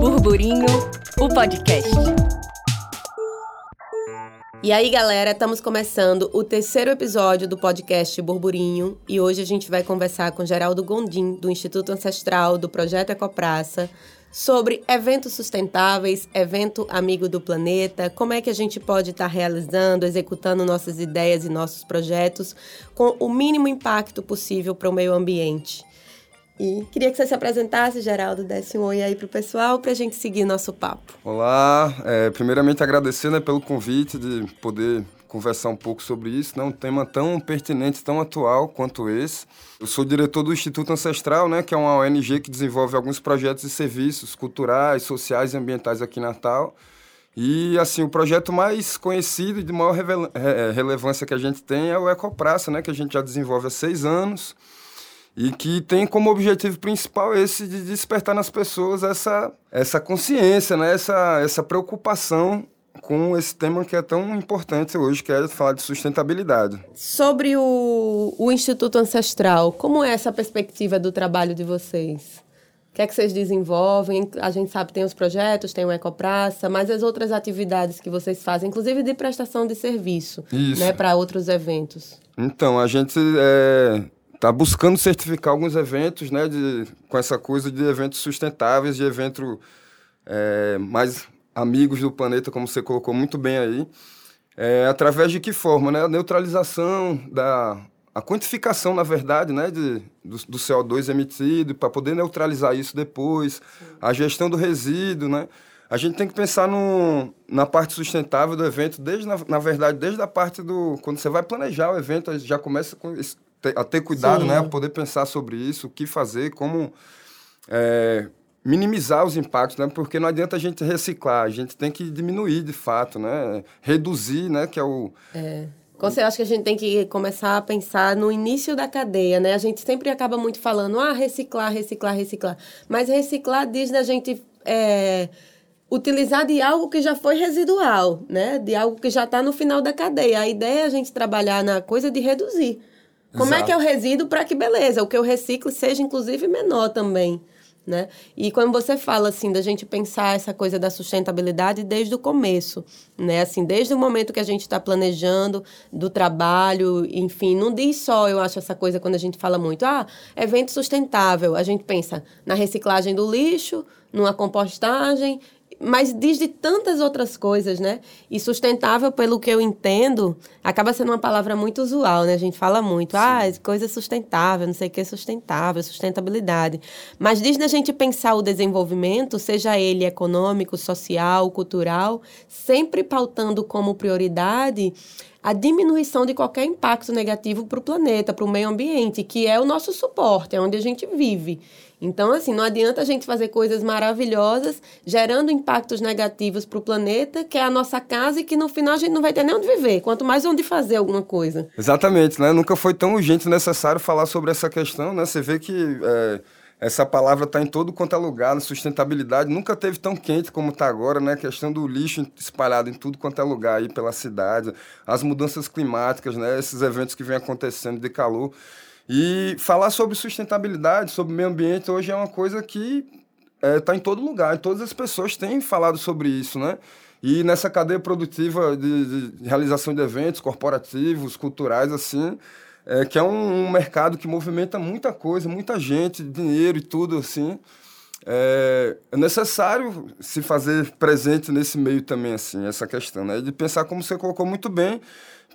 Burburinho, o podcast. E aí, galera, estamos começando o terceiro episódio do podcast Burburinho e hoje a gente vai conversar com Geraldo Gondim, do Instituto Ancestral do Projeto Ecopraça, sobre eventos sustentáveis, evento amigo do planeta, como é que a gente pode estar tá realizando, executando nossas ideias e nossos projetos com o mínimo impacto possível para o meio ambiente. E queria que você se apresentasse, Geraldo, desse um oi aí para o pessoal para a gente seguir nosso papo. Olá, é, primeiramente agradecer né, pelo convite de poder conversar um pouco sobre isso, né? um tema tão pertinente, tão atual quanto esse. Eu sou diretor do Instituto Ancestral, né, que é uma ONG que desenvolve alguns projetos e serviços culturais, sociais e ambientais aqui em Natal. E, assim, o projeto mais conhecido e de maior é, relevância que a gente tem é o Ecopraça, né, que a gente já desenvolve há seis anos e que tem como objetivo principal esse de despertar nas pessoas essa, essa consciência, né, essa, essa preocupação com esse tema que é tão importante hoje, que é falar de sustentabilidade. Sobre o, o Instituto Ancestral, como é essa perspectiva do trabalho de vocês? O que é que vocês desenvolvem? A gente sabe que tem os projetos, tem o Ecopraça, mas as outras atividades que vocês fazem, inclusive de prestação de serviço, Isso. né, para outros eventos. Então, a gente está é, buscando certificar alguns eventos, né, de, com essa coisa de eventos sustentáveis, de evento é, mais amigos do planeta, como você colocou muito bem aí, é, através de que forma? Né? A neutralização, da, a quantificação, na verdade, né, de, do, do CO2 emitido, para poder neutralizar isso depois, Sim. a gestão do resíduo, né? A gente tem que pensar no, na parte sustentável do evento, desde, na, na verdade, desde a parte do... Quando você vai planejar o evento, já começa com, a ter cuidado, Sim. né? A poder pensar sobre isso, o que fazer, como... É, minimizar os impactos, né? Porque não adianta a gente reciclar, a gente tem que diminuir de fato, né? Reduzir, né? Que é o. É. Você acha que a gente tem que começar a pensar no início da cadeia, né? A gente sempre acaba muito falando, ah, reciclar, reciclar, reciclar. Mas reciclar diz da gente é, utilizar de algo que já foi residual, né? De algo que já está no final da cadeia. A ideia é a gente trabalhar na coisa de reduzir. Como Exato. é que é o resíduo para que beleza, o que eu reciclo seja inclusive menor também né? E quando você fala assim da gente pensar essa coisa da sustentabilidade desde o começo, né? Assim, desde o momento que a gente está planejando do trabalho, enfim, não diz só, eu acho essa coisa quando a gente fala muito, ah, evento sustentável, a gente pensa na reciclagem do lixo, numa compostagem mas diz de tantas outras coisas, né? E sustentável, pelo que eu entendo, acaba sendo uma palavra muito usual, né? A gente fala muito, Sim. ah, coisa sustentável, não sei o que é sustentável, sustentabilidade. Mas diz da gente pensar o desenvolvimento, seja ele econômico, social, cultural, sempre pautando como prioridade a diminuição de qualquer impacto negativo para o planeta, para o meio ambiente, que é o nosso suporte, é onde a gente vive. Então, assim, não adianta a gente fazer coisas maravilhosas, gerando impactos negativos para o planeta, que é a nossa casa e que no final a gente não vai ter nem onde viver, quanto mais onde fazer alguma coisa. Exatamente, né? Nunca foi tão urgente necessário falar sobre essa questão, né? Você vê que é, essa palavra está em todo quanto é lugar, sustentabilidade nunca teve tão quente como está agora, né? A questão do lixo espalhado em tudo quanto é lugar aí pela cidade, as mudanças climáticas, né? Esses eventos que vêm acontecendo de calor. E falar sobre sustentabilidade, sobre meio ambiente, hoje é uma coisa que está é, tá em todo lugar. Todas as pessoas têm falado sobre isso, né? E nessa cadeia produtiva de, de realização de eventos corporativos, culturais, assim, é, que é um, um, mercado que movimenta muita coisa, muita gente, dinheiro e tudo, assim. É, é necessário se fazer presente nesse meio também, assim, essa questão, né? De pensar, como você colocou muito bem,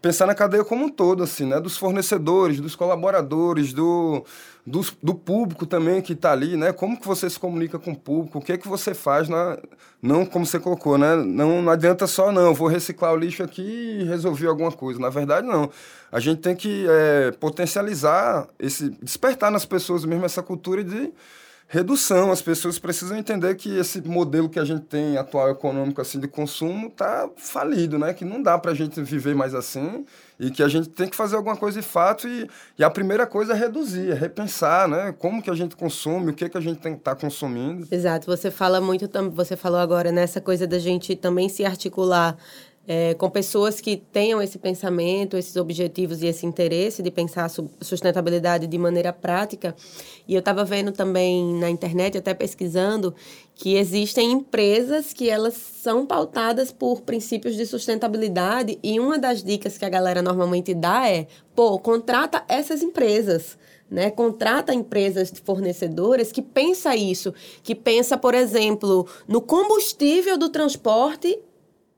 pensar na cadeia como um todo, assim, né? Dos fornecedores, dos colaboradores, do, do, do público também que está ali, né? Como que você se comunica com o público, o que é que você faz, na, não como você colocou, né? Não, não adianta só, não, vou reciclar o lixo aqui e resolver alguma coisa. Na verdade, não. A gente tem que é, potencializar, esse, despertar nas pessoas mesmo essa cultura de redução. As pessoas precisam entender que esse modelo que a gente tem atual econômico assim de consumo está falido, né? Que não dá para a gente viver mais assim e que a gente tem que fazer alguma coisa de fato e, e a primeira coisa é reduzir, é repensar, né? Como que a gente consome, o que que a gente tem que estar tá consumindo. Exato. Você fala muito, você falou agora nessa coisa da gente também se articular é, com pessoas que tenham esse pensamento, esses objetivos e esse interesse de pensar sustentabilidade de maneira prática. E eu estava vendo também na internet, até pesquisando, que existem empresas que elas são pautadas por princípios de sustentabilidade e uma das dicas que a galera normalmente dá é, pô, contrata essas empresas. Né, contrata empresas fornecedoras que pensa isso, que pensa, por exemplo, no combustível do transporte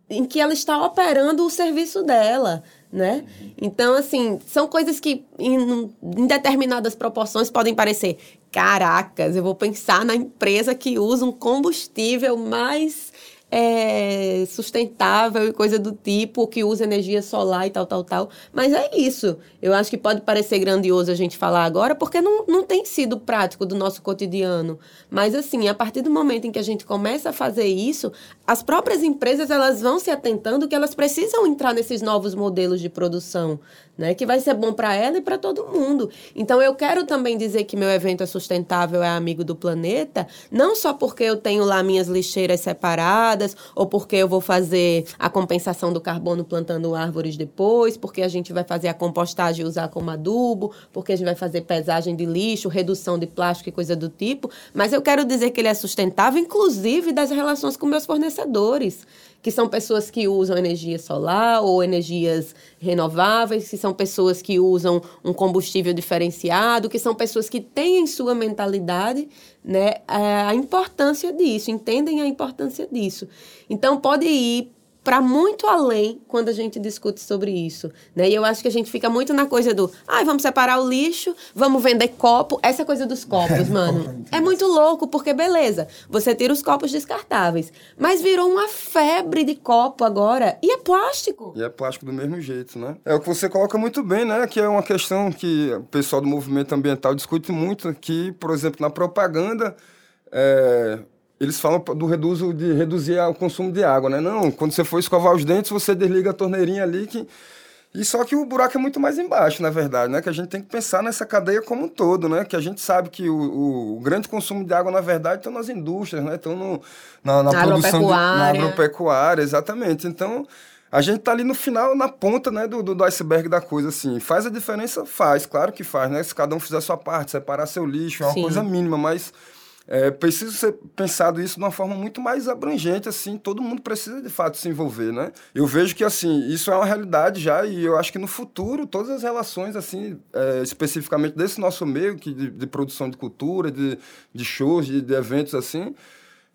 em que ela está operando o serviço dela, né? Então, assim, são coisas que em, em, determinadas proporções podem parecer, caracas, eu vou pensar na empresa que usa um combustível mais é, sustentável e coisa do tipo, que usa energia solar e tal, tal, tal. Mas é isso. Eu acho que pode parecer grandioso a gente falar agora, porque não, não tem sido prático do nosso cotidiano. Mas, assim, a partir do momento em que a gente começa a fazer isso, as próprias empresas elas vão se atentando que elas precisam entrar nesses novos modelos de produção né? Que vai ser bom para ela e para todo mundo. Então eu quero também dizer que meu evento é sustentável, é amigo do planeta, não só porque eu tenho lá minhas lixeiras separadas ou porque eu vou fazer a compensação do carbono plantando árvores depois, porque a gente vai fazer a compostagem e usar como adubo, porque a gente vai fazer pesagem de lixo, redução de plástico e coisa do tipo, mas eu quero dizer que ele é sustentável inclusive das relações com meus fornecedores que são pessoas que usam energia solar ou energias renováveis, que são pessoas que usam um combustível diferenciado, que são pessoas que têm em sua mentalidade né, a importância disso, entendem a importância disso. Então, pode ir para muito além quando a gente discute sobre isso, né? E eu acho que a gente fica muito na coisa do, ai, ah, vamos separar o lixo, vamos vender copo, essa coisa dos copos, mano. é muito louco porque beleza, você tira os copos descartáveis, mas virou uma febre de copo agora e é plástico. E é plástico do mesmo jeito, né? É o que você coloca muito bem, né? Que é uma questão que o pessoal do movimento ambiental discute muito, que, por exemplo, na propaganda é, eles falam do reduzo, de reduzir o consumo de água, né? Não, quando você for escovar os dentes, você desliga a torneirinha ali que... E só que o buraco é muito mais embaixo, na verdade, né? Que a gente tem que pensar nessa cadeia como um todo, né? Que a gente sabe que o, o, o grande consumo de água, na verdade, estão nas indústrias, né? Estão no, na, na, na produção de, na agropecuária, exatamente. Então, a gente está ali no final, na ponta, né, do, do, do, iceberg da coisa, assim. Faz a diferença? Faz, claro que faz, né? Se cada um fizer a sua parte, separar seu lixo, é uma Sim. coisa mínima, mas é, precisa ser pensado isso de uma forma muito mais abrangente, assim, todo mundo precisa de fato se envolver, né? Eu vejo que, assim, isso é uma realidade já e eu acho que no futuro todas as relações, assim, é, especificamente desse nosso meio, que de, de, produção de cultura, de, de shows, de, de eventos, assim,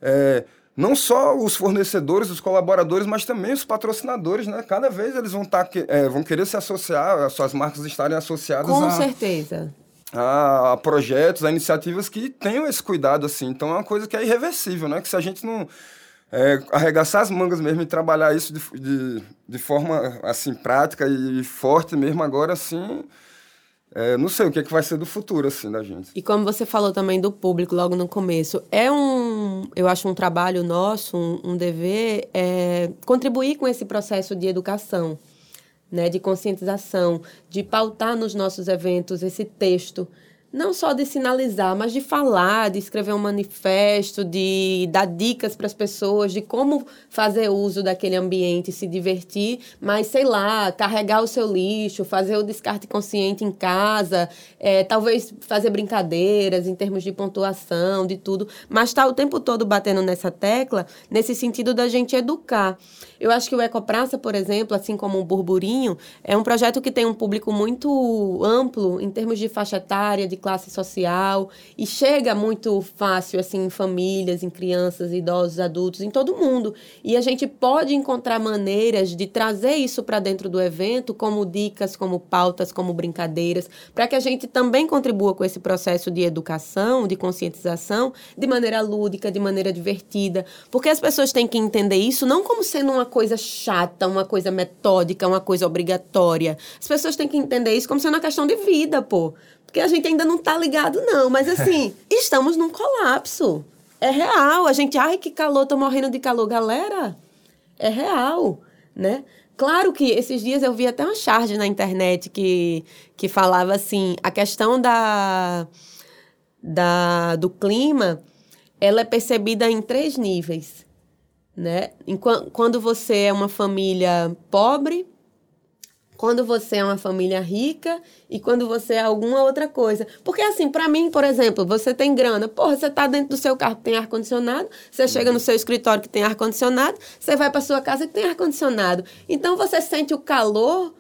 é, não só os fornecedores, os colaboradores, mas também os patrocinadores, né? Cada vez eles vão, tá, é, vão querer se associar, as suas marcas estarem associadas Com a... certeza a, projetos, a iniciativas que tenham esse cuidado, assim. Então, é uma coisa que é irreversível, né? Que se a gente não é, arregaçar as mangas mesmo e trabalhar isso de, de, de forma, assim, prática e forte mesmo agora, assim... É, não sei o que, é que vai ser do futuro, assim, da gente. E como você falou também do público logo no começo, é um, eu acho um trabalho nosso, um, um dever, é, contribuir com esse processo de educação né, de conscientização, de pautar nos nossos eventos esse texto não só de sinalizar, mas de falar, de escrever um manifesto, de dar dicas para as pessoas de como fazer uso daquele ambiente, se divertir, mas sei lá, carregar o seu lixo, fazer o descarte consciente em casa, é, talvez fazer brincadeiras em termos de pontuação, de tudo, mas está o tempo todo batendo nessa tecla, nesse sentido da gente educar. Eu acho que o Ecopraça, por exemplo, assim como o Burburinho, é um projeto que tem um público muito amplo em termos de faixa etária, de classe social e chega muito fácil assim em famílias, em crianças, idosos, adultos, em todo mundo. E a gente pode encontrar maneiras de trazer isso para dentro do evento, como dicas, como pautas, como brincadeiras, para que a gente também contribua com esse processo de educação, de conscientização, de maneira lúdica, de maneira divertida, porque as pessoas têm que entender isso não como sendo uma coisa chata, uma coisa metódica, uma coisa obrigatória. As pessoas têm que entender isso como sendo uma questão de vida, pô. Porque a gente ainda não tá ligado, não. Mas assim, estamos num colapso. É real. A gente, ai, que calor, tô morrendo de calor. Galera, é real, né? Claro que esses dias eu vi até uma charge na internet que, que falava assim, a questão da, da, do clima, ela é percebida em três níveis. Né? Quando você é uma família pobre, quando você é uma família rica e quando você é alguma outra coisa. Porque assim, para mim, por exemplo, você tem grana, porra, você tá dentro do seu carro que tem ar condicionado, você chega no seu escritório que tem ar condicionado, você vai para sua casa que tem ar condicionado. Então você sente o calor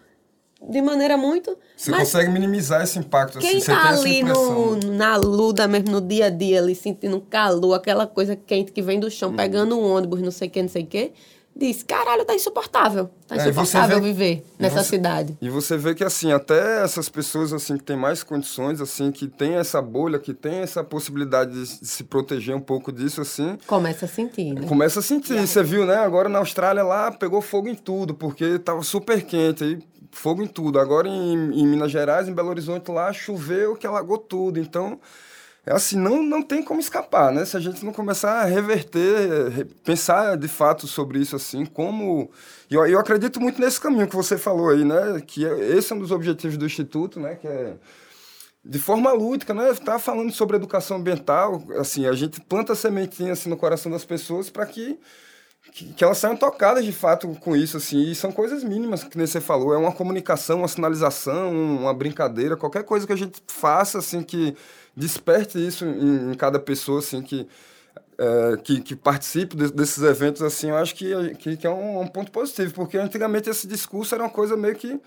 de maneira muito. Você consegue minimizar esse impacto. Quem assim, tá ali no, na luda mesmo, no dia a dia, ali sentindo calor, aquela coisa quente que vem do chão, hum. pegando um ônibus, não sei o que, não sei o que disse, caralho, tá insuportável. Tá é, insuportável vê, viver nessa você, cidade. E você vê que, assim, até essas pessoas, assim, que têm mais condições, assim, que tem essa bolha, que tem essa possibilidade de, se proteger um pouco disso, assim... Começa a sentir, né? Começa a sentir. Você viu, né? Agora na Austrália lá, pegou fogo em tudo, porque tava super quente, aí fogo em tudo. Agora em, em Minas Gerais, em Belo Horizonte lá, choveu que alagou tudo. Então é assim, não, não tem como escapar, né? Se a gente não começar a reverter, pensar de fato sobre isso assim, como... Eu, eu acredito muito nesse caminho que você falou aí, né? Que é, esse é um dos objetivos do Instituto, né? Que é de forma lúdica, né? Tá falando sobre educação ambiental, assim, a gente planta sementinha assim no coração das pessoas para que, que, que elas saiam tocadas de fato com isso, assim. E são coisas mínimas que nem você falou, é uma comunicação, uma sinalização, uma brincadeira, qualquer coisa que a gente faça assim que desperte isso em, em cada pessoa, assim, que, é, que, que, participe de, desses eventos, assim, eu acho que, que, que é um, um, ponto positivo, porque antigamente esse discurso era uma coisa meio que...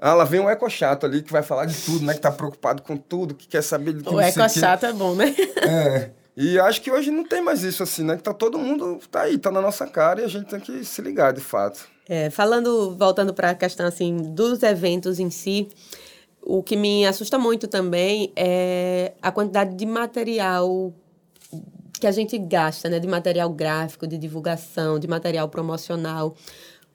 Ah, lá vem um eco chato ali que vai falar de tudo, né? Que tá preocupado com tudo, que quer saber de tudo. O eco chato é bom, né? É. E acho que hoje não tem mais isso assim, né? Que tá todo mundo tá aí, tá na nossa cara e a gente tem que se ligar de fato. É, falando, voltando para a questão assim dos eventos em si, o que me assusta muito também é a quantidade de material que a gente gasta, né? De material gráfico, de divulgação, de material promocional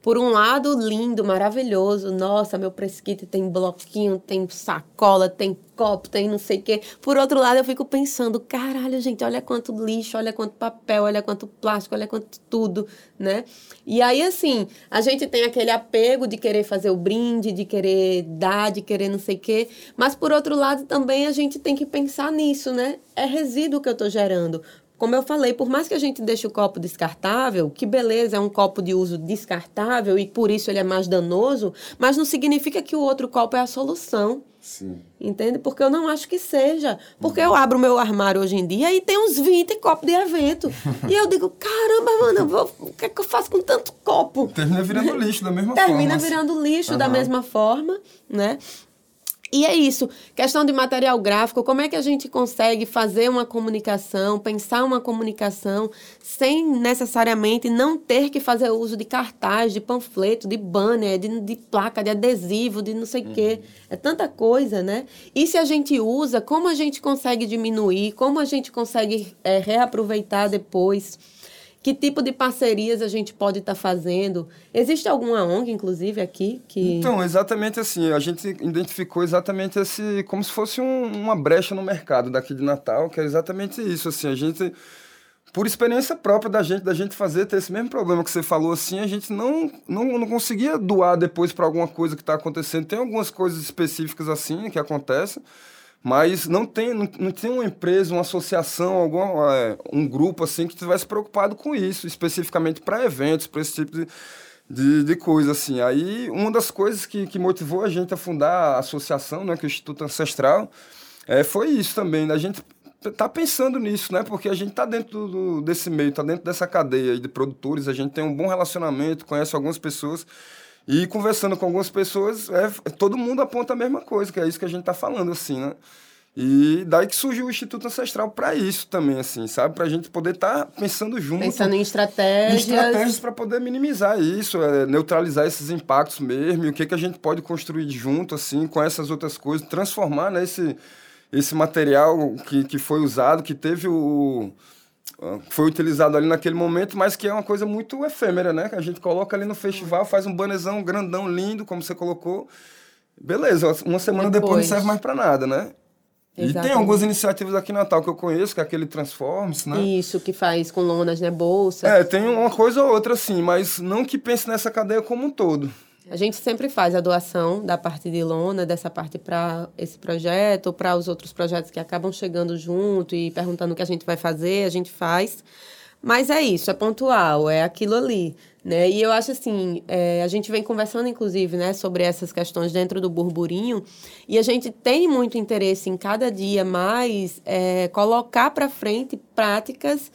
por um lado, lindo, maravilhoso. Nossa, meu press kit tem bloquinho, tem sacola, tem copo, tem não sei o quê. Por outro lado, eu fico pensando, caralho, gente, olha quanto lixo, olha quanto papel, olha quanto plástico, olha quanto tudo, né? E aí, assim, a gente tem aquele apego de querer fazer o brinde, de querer dar, de querer não sei o quê. Mas, por outro lado, também a gente tem que pensar nisso, né? É resíduo que eu estou gerando. Como eu falei, por mais que a gente deixe o copo descartável, que beleza, é um copo de uso descartável e por isso ele é mais danoso, mas não significa que o outro copo é a solução. Sim. Entende? Porque eu não acho que seja. Porque uhum. eu abro o meu armário hoje em dia e tem uns 20 copos de evento. e eu digo, caramba, mano, vou, o que é que eu faço com tanto copo? Termina virando lixo da mesma Termina forma. Termina virando lixo uhum. da mesma forma, né? E é isso. Questão de material gráfico, como é que a gente consegue fazer uma comunicação, pensar uma comunicação sem necessariamente não ter que fazer uso de cartaz, de panfleto, de banner, de, de placa, de adesivo, de não sei o uhum. quê. É tanta coisa, né? E se a gente usa, como a gente consegue diminuir, como a gente consegue é, reaproveitar depois. Que tipo de parcerias a gente pode estar tá fazendo? Existe alguma ONG, inclusive, aqui que. Então, exatamente assim. A gente identificou exatamente esse. como se fosse um, uma brecha no mercado daqui de Natal, que é exatamente isso. Assim, a gente. Por experiência própria da gente, da gente fazer, ter esse mesmo problema que você falou assim, a gente não, não, não conseguia doar depois para alguma coisa que está acontecendo. Tem algumas coisas específicas assim que acontecem mas não tem, não, não tem uma empresa, uma associação, algum, é, um grupo assim que estivesse preocupado com isso, especificamente para eventos, para esse tipo de, de, de, coisa. Assim. Aí, uma das coisas que, que motivou a gente a fundar a associação, né, que é o Instituto Ancestral, é, foi isso também. Né? A gente tá pensando nisso, né? Porque a gente tá dentro do, desse meio, tá dentro dessa cadeia de produtores, a gente tem um bom relacionamento, conhece algumas pessoas. E conversando com algumas pessoas, é, todo mundo aponta a mesma coisa, que é isso que a gente está falando, assim, né? E daí que surgiu o Instituto Ancestral para isso também, assim, sabe? Para a gente poder estar tá pensando junto. Pensando em estratégias. Em estratégias para poder minimizar isso, é, neutralizar esses impactos mesmo, e o que, que a gente pode construir junto, assim, com essas outras coisas, transformar né, esse, esse material que, que foi usado, que teve o foi utilizado ali naquele momento, mas que é uma coisa muito efêmera, né? Que a gente coloca ali no festival, faz um banezão grandão, lindo, como você colocou. Beleza, uma semana depois, depois não serve mais para nada, né? Exatamente. E tem algumas iniciativas aqui em Natal que eu conheço, que é aquele Transforms, né? Isso, que faz com lonas, né? Bolsa. É, tem uma coisa ou outra, assim, mas não que pense nessa cadeia como um todo. A gente sempre faz a doação da parte de lona, dessa parte para esse projeto, para os outros projetos que acabam chegando junto e perguntando o que a gente vai fazer, a gente faz. Mas é isso, é pontual, é aquilo ali. Né? E eu acho assim, é, a gente vem conversando, inclusive, né, sobre essas questões dentro do burburinho, e a gente tem muito interesse em cada dia mais é, colocar para frente práticas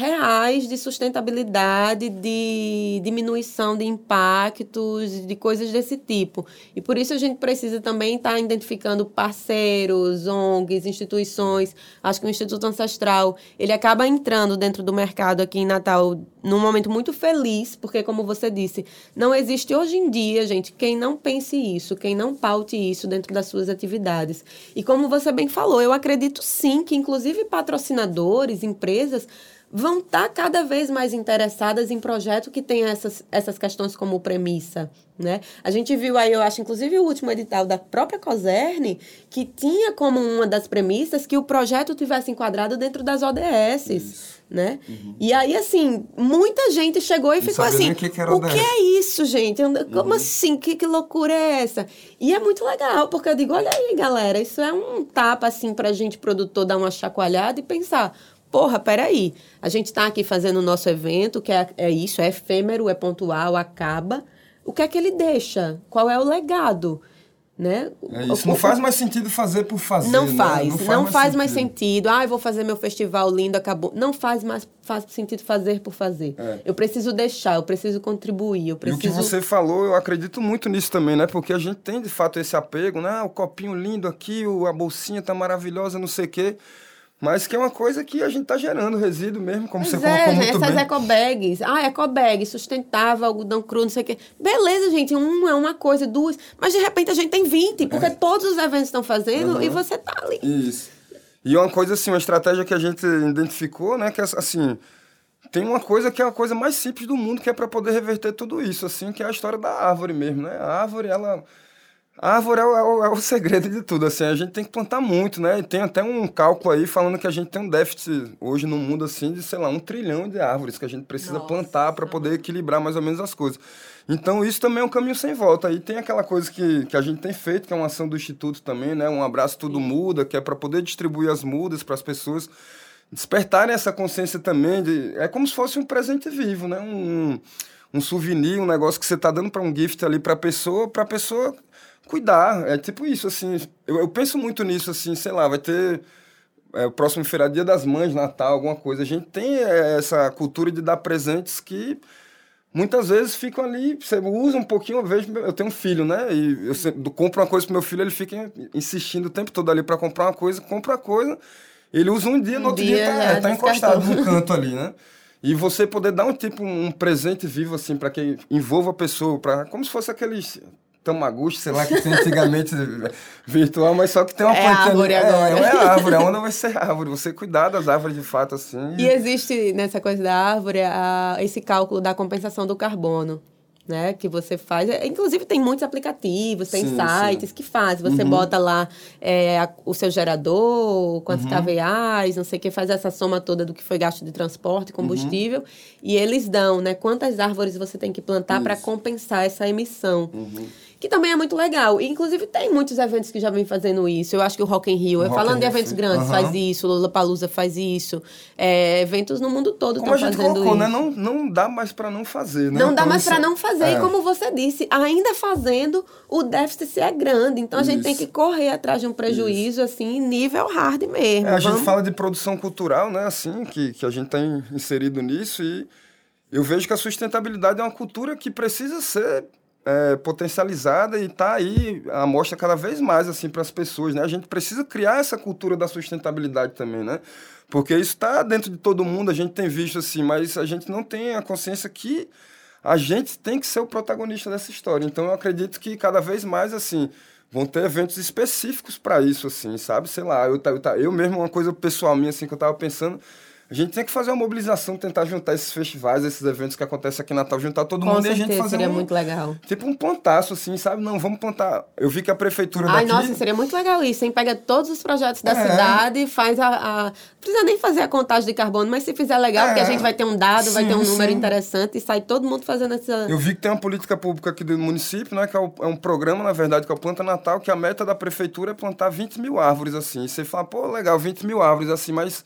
reais de sustentabilidade, de diminuição de impactos, de coisas desse tipo. E por isso a gente precisa também estar tá identificando parceiros, ONGs, instituições. Acho que o Instituto Ancestral, ele acaba entrando dentro do mercado aqui em Natal num momento muito feliz, porque como você disse, não existe hoje em dia, gente, quem não pense isso, quem não paute isso dentro das suas atividades. E como você bem falou, eu acredito sim que inclusive patrocinadores, empresas vão estar tá cada vez mais interessadas em projeto que tenha essas, essas questões como premissa, né? A gente viu aí, eu acho, inclusive o último edital da própria COSERN, que tinha como uma das premissas que o projeto tivesse enquadrado dentro das ODS, isso. né? Uhum. E aí, assim, muita gente chegou e Não ficou assim, que que o que é isso, gente? Como uhum. assim? Que, que loucura é essa? E é muito legal, porque eu digo, olha aí, galera, isso é um tapa, assim, pra gente, produtor, dar uma chacoalhada e pensar, porra, peraí, a gente está aqui fazendo o nosso evento, que é, é isso, é efêmero, é pontual, acaba. O que é que ele deixa? Qual é o legado? Né? É isso, não faz mais sentido fazer por fazer. Não né? faz, não faz, não mais, faz mais sentido. Ah, eu vou fazer meu festival lindo, acabou. Não faz mais faz sentido fazer por fazer. É. Eu preciso deixar, eu preciso contribuir, eu preciso... E o que você falou, eu acredito muito nisso também, né? Porque a gente tem, de fato, esse apego, né? Ah, o copinho lindo aqui, a bolsinha tá maravilhosa, não sei o quê. Mas que é uma coisa que a gente está gerando resíduo mesmo, como pois você é, colocou muito essas bem. ecobags. Ah, ecobag, sustentável, algodão cru, não sei o quê. Beleza, gente, um é uma coisa, duas. Mas de repente a gente tem 20, porque é. todos os eventos estão fazendo uhum. e você tá ali. Isso. E uma coisa assim, uma estratégia que a gente identificou, né, que é assim, tem uma coisa que é a coisa mais simples do mundo, que é para poder reverter tudo isso, assim, que é a história da árvore mesmo, né? A árvore, ela a árvore é o, é, o, é segredo de tudo, assim, a gente tem que plantar muito, né? E tem até um cálculo aí falando que a gente tem um déficit hoje no mundo, assim, de, sei lá, um trilhão de árvores que a gente precisa Nossa, plantar para poder equilibrar mais ou menos as coisas. Então, isso também é um caminho sem volta. Aí tem aquela coisa que, que a gente tem feito, que é uma ação do Instituto também, né? Um abraço tudo Sim. muda, que é para poder distribuir as mudas para as pessoas despertarem essa consciência também de... É como se fosse um presente vivo, né? Um, um souvenir, um negócio que você está dando para um gift ali para a pessoa, para a pessoa cuidar. É tipo isso, assim. Eu, eu penso muito nisso, assim, sei lá, vai ter é, o próximo feriado, Dia das Mães, Natal, alguma coisa. A gente tem é, essa cultura de dar presentes que muitas vezes ficam ali, você usa um pouquinho, eu vejo, eu tenho um filho, né? E eu sempre, compro uma coisa pro meu filho, ele fica insistindo o tempo todo ali para comprar uma coisa, compra a coisa, ele usa um dia, no outro dia, dia tá, tá encostado no canto ali, né? E você poder dar um tipo um presente vivo assim para que envolva a pessoa, para como se fosse aqueles Tamaguchi, sei lá, que tem antigamente virtual, mas só que tem uma é árvore é, agora. Não é árvore, a onda vai ser árvore. Você cuidar das árvores de fato assim. E existe nessa coisa da árvore a, esse cálculo da compensação do carbono. Né, que você faz. É, inclusive, tem muitos aplicativos, tem sim, sites sim. que fazem. Você uhum. bota lá é, a, o seu gerador, quantos uhum. KVAs, não sei o que, faz essa soma toda do que foi gasto de transporte, combustível, uhum. e eles dão né, quantas árvores você tem que plantar para compensar essa emissão. Uhum que também é muito legal. E, inclusive, tem muitos eventos que já vem fazendo isso. Eu acho que o Rock in Rio, Rock falando de eventos grandes, uhum. faz isso, o Lollapalooza faz isso. É, eventos no mundo todo estão fazendo colocou, né? isso. Né? Não, não dá mais para não fazer, né? Não então, dá mais para não fazer. É. E como você disse, ainda fazendo, o déficit é grande. Então, a gente isso. tem que correr atrás de um prejuízo, isso. assim, nível hard mesmo. É, a Vamos... gente fala de produção cultural, né? Assim, que, que a gente tem inserido nisso e... Eu vejo que a sustentabilidade é uma cultura que precisa ser é, potencializada e está aí a mostra cada vez mais assim para as pessoas, né? A gente precisa criar essa cultura da sustentabilidade também, né? Porque isso está dentro de todo mundo, a gente tem visto assim, mas a gente não tem a consciência que a gente tem que ser o protagonista dessa história. Então eu acredito que cada vez mais assim vão ter eventos específicos para isso assim, sabe? Sei lá, eu, eu, eu mesmo uma coisa pessoal minha assim que eu estava pensando a gente tem que fazer uma mobilização, tentar juntar esses festivais, esses eventos que acontecem aqui em Natal, juntar todo Com mundo certeza, e a gente fazer. Seria um, muito legal. Tipo um plantaço, assim, sabe? Não, vamos plantar. Eu vi que a prefeitura Ai, daqui. nossa, seria muito legal isso, hein? Pega todos os projetos da é. cidade, faz a, a. Não precisa nem fazer a contagem de carbono, mas se fizer legal, é. porque a gente vai ter um dado, sim, vai ter um número sim. interessante e sai todo mundo fazendo essa. Eu vi que tem uma política pública aqui do município, né? Que é, o, é um programa, na verdade, que é o Planta Natal, que a meta da prefeitura é plantar 20 mil árvores, assim. E você fala, pô, legal, 20 mil árvores, assim, mas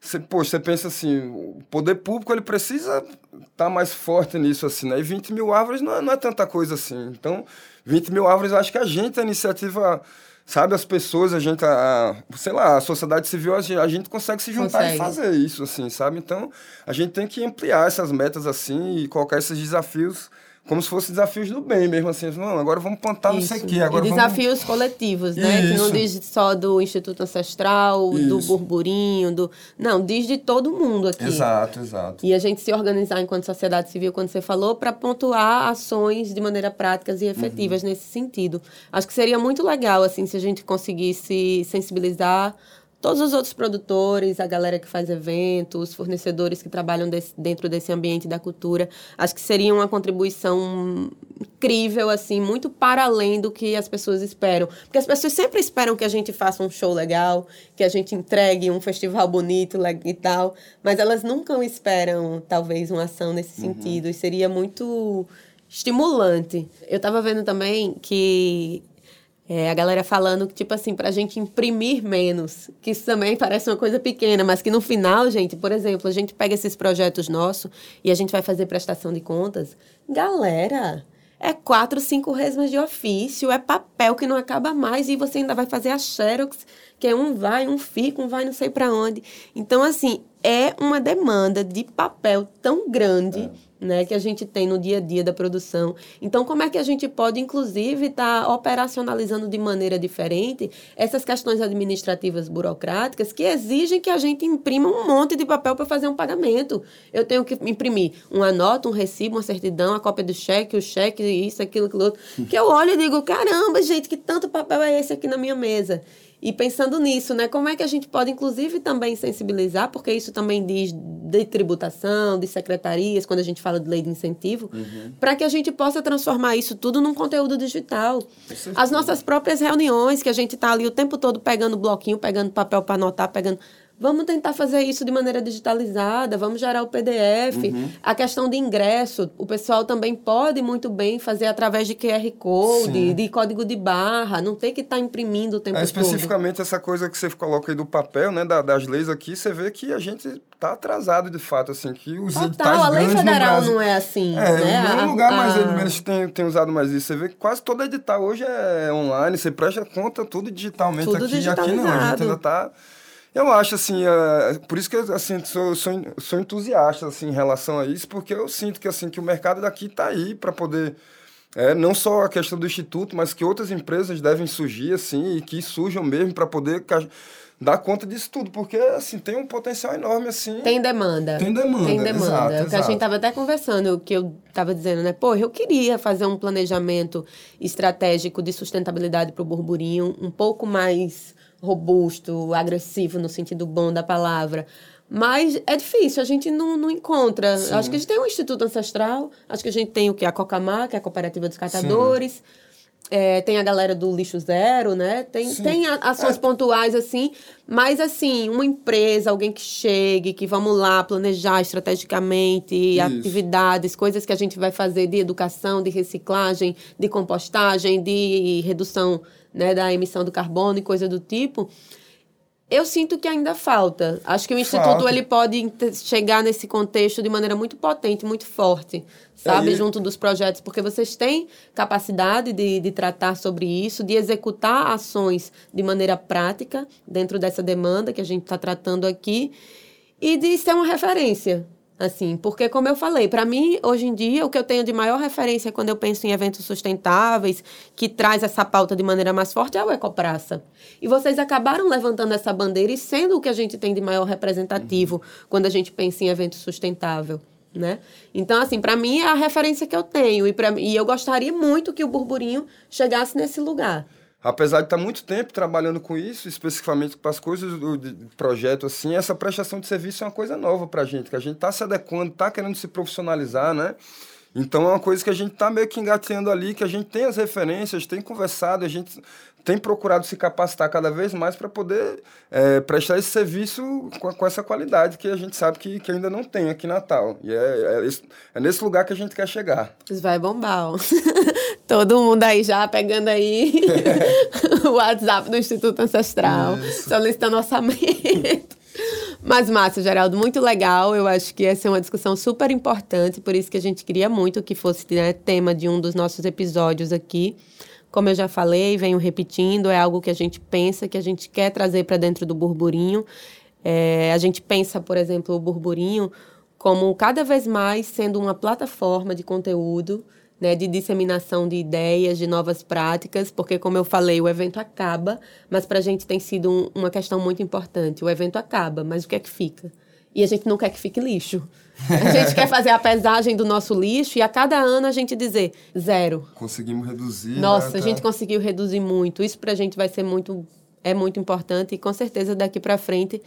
você, pô, você pensa assim, o poder público ele precisa estar tá mais forte nisso, assim, né? E 20 mil árvores não é, não é tanta coisa assim. Então, 20 mil árvores, acho que a gente, a iniciativa, sabe, as pessoas, a gente, a, sei lá, a sociedade civil, a gente, a gente consegue se juntar consegue. e fazer isso, assim, sabe? Então, a gente tem que ampliar essas metas, assim, e colocar esses desafios como se fossem desafios do bem mesmo, assim. Não, agora vamos plantar não sei o quê. Agora e desafios vamos... coletivos, né? Isso. Que não diz só do Instituto Ancestral, Isso. do burburinho, do... Não, diz de todo mundo aqui. Exato, exato. E a gente se organizar enquanto sociedade civil, quando você falou, para pontuar ações de maneira práticas e efetivas uhum. nesse sentido. Acho que seria muito legal, assim, se a gente conseguisse sensibilizar todos os outros produtores, a galera que faz eventos, fornecedores que trabalham desse, dentro desse ambiente da cultura, acho que seria uma contribuição incrível, assim, muito para além do que as pessoas esperam. Porque as pessoas sempre esperam que a gente faça um show legal, que a gente entregue um festival bonito e tal, mas elas nunca esperam, talvez, uma ação nesse uhum. sentido. E seria muito estimulante. Eu estava vendo também que é, a galera falando que, tipo assim, pra gente imprimir menos, que isso também parece uma coisa pequena, mas que no final, gente, por exemplo, a gente pega esses projetos nossos e a gente vai fazer prestação de contas. Galera, é quatro, cinco resmas de ofício, é papel que não acaba mais e você ainda vai fazer a xerox, que é um vai, um fica, um vai não sei para onde. Então, assim, é uma demanda de papel tão grande. É né, que a gente tem no dia a dia da produção. Então, como é que a gente pode, inclusive, estar tá operacionalizando de maneira diferente essas questões administrativas burocráticas que exigem que a gente imprima um monte de papel para fazer um pagamento? Eu tenho que imprimir uma nota, um recibo, uma certidão, a cópia do cheque, o cheque, isso, aquilo, aquilo outro. Que eu olho e digo, caramba, gente, que tanto papel é esse aqui na minha mesa? E pensando nisso, né, como é que a gente pode, inclusive, também sensibilizar, porque isso também diz de tributação, de secretarias, quando a gente fala de lei de incentivo, uhum. para que a gente possa transformar isso tudo num conteúdo digital. As nossas próprias reuniões, que a gente está ali o tempo todo pegando bloquinho, pegando papel para anotar, pegando Vamos tentar fazer isso de maneira digitalizada, vamos gerar o PDF. Uhum. A questão de ingresso, o pessoal também pode muito bem fazer através de QR Code, Sim. de código de barra, não tem que estar tá imprimindo o tempo é, especificamente todo. essa coisa que você coloca aí do papel, né, das leis aqui, você vê que a gente está atrasado de fato, assim, que os Total, a lei federal não é assim, é, né? Em nenhum lugar mais eles têm, têm usado mais isso. Você vê que quase todo edital hoje é online, você presta conta tudo digitalmente tudo aqui, aqui não, a gente ainda está eu acho, assim, uh, por isso que eu assim, sou, sou, sou entusiasta assim, em relação a isso, porque eu sinto que, assim, que o mercado daqui está aí para poder... É, não só a questão do Instituto, mas que outras empresas devem surgir, assim, e que surjam mesmo para poder dar conta disso tudo, porque, assim, tem um potencial enorme, assim. Tem demanda. Tem demanda, Tem demanda. Exato, é o que a gente estava até conversando, o que eu estava dizendo, né? Pô, eu queria fazer um planejamento estratégico de sustentabilidade para o burburinho um pouco mais robusto, agressivo no sentido bom da palavra. Mas é difícil, a gente não, não encontra. Sim. Acho que a gente tem um Instituto Ancestral, acho que a gente tem o que? A Cocamar, que é a Cooperativa dos Catadores. É, tem a galera do lixo zero, né? Tem, tem ações é. pontuais, assim, mas assim, uma empresa, alguém que chegue, que vamos lá planejar estrategicamente Isso. atividades, coisas que a gente vai fazer de educação, de reciclagem, de compostagem, de redução né, da emissão do carbono e coisa do tipo, eu sinto que ainda falta. Acho que o Instituto ele pode chegar nesse contexto de maneira muito potente, muito forte, sabe? É, Junto dos projetos, porque vocês têm capacidade de, de tratar sobre isso, de executar ações de maneira prática dentro dessa demanda que a gente está tratando aqui e de ser uma referência, Assim, porque como eu falei, para mim, hoje em dia, o que eu tenho de maior referência quando eu penso em eventos sustentáveis, que traz essa pauta de maneira mais forte, é o Ecopraça. E vocês acabaram levantando essa bandeira e sendo o que a gente tem de maior representativo uhum. quando a gente pensa em evento sustentável. Né? Então, assim, para mim é a referência que eu tenho. E, pra, e eu gostaria muito que o burburinho chegasse nesse lugar apesar de estar muito tempo trabalhando com isso, especificamente com as coisas do, projeto, assim, essa prestação de serviço é uma coisa nova para a gente, que a gente está se adequando, está querendo se profissionalizar, né? Então é uma coisa que a gente está meio que engateando ali, que a gente tem as referências, tem conversado, a gente tem procurado se capacitar cada vez mais para poder é, prestar esse serviço com, com, essa qualidade que a gente sabe que, que ainda não tem aqui em Natal. E é, é, é nesse lugar que a gente quer chegar. Vai bombar. Todo mundo aí já pegando aí o WhatsApp do Instituto Ancestral, Isso. solicitando orçamento. Mas massa, Geraldo, muito legal. Eu acho que essa é uma discussão super importante, por isso que a gente queria muito que fosse né, tema de um dos nossos episódios aqui. Como eu já falei, venho repetindo, é algo que a gente pensa, que a gente quer trazer para dentro do burburinho. É, a gente pensa, por exemplo, o burburinho como cada vez mais sendo uma plataforma de conteúdo, né, de disseminação de ideias, de novas práticas, porque, como eu falei, o evento acaba, mas para a gente tem sido um, uma questão muito importante. O evento acaba, mas o que é que fica? E a gente não quer que fique lixo. A gente quer fazer a pesagem do nosso lixo e a cada ano a gente dizer zero. Conseguimos reduzir. Nossa, né, a gente conseguiu reduzir muito. Isso para a gente vai ser muito é muito importante e com certeza daqui para frente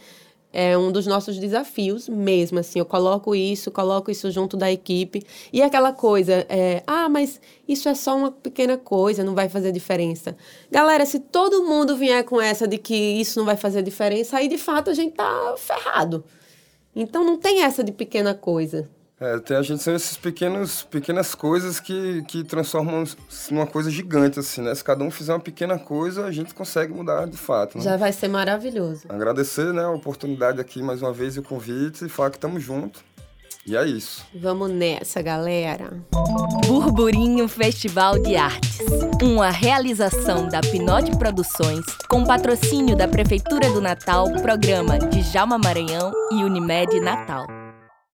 é um dos nossos desafios mesmo, assim, eu coloco isso, coloco isso junto da equipe, e aquela coisa, é, ah, mas isso é só uma pequena coisa, não vai fazer diferença. Galera, se todo mundo vier com essa de que isso não vai fazer diferença, aí de fato a gente tá ferrado. Então não tem essa de pequena coisa. É, tem, a gente são essas pequenos, pequenas coisas que, que transformam numa coisa gigante, assim, né? Se cada um fizer uma pequena coisa, a gente consegue mudar de fato. Né? Já vai ser maravilhoso. Agradecer né, a oportunidade aqui mais uma vez e o convite e falar que estamos juntos. E é isso. Vamos nessa, galera. Burburinho Festival de Artes. Uma realização da Pinote Produções, com patrocínio da Prefeitura do Natal, programa de Jalma Maranhão e Unimed Natal.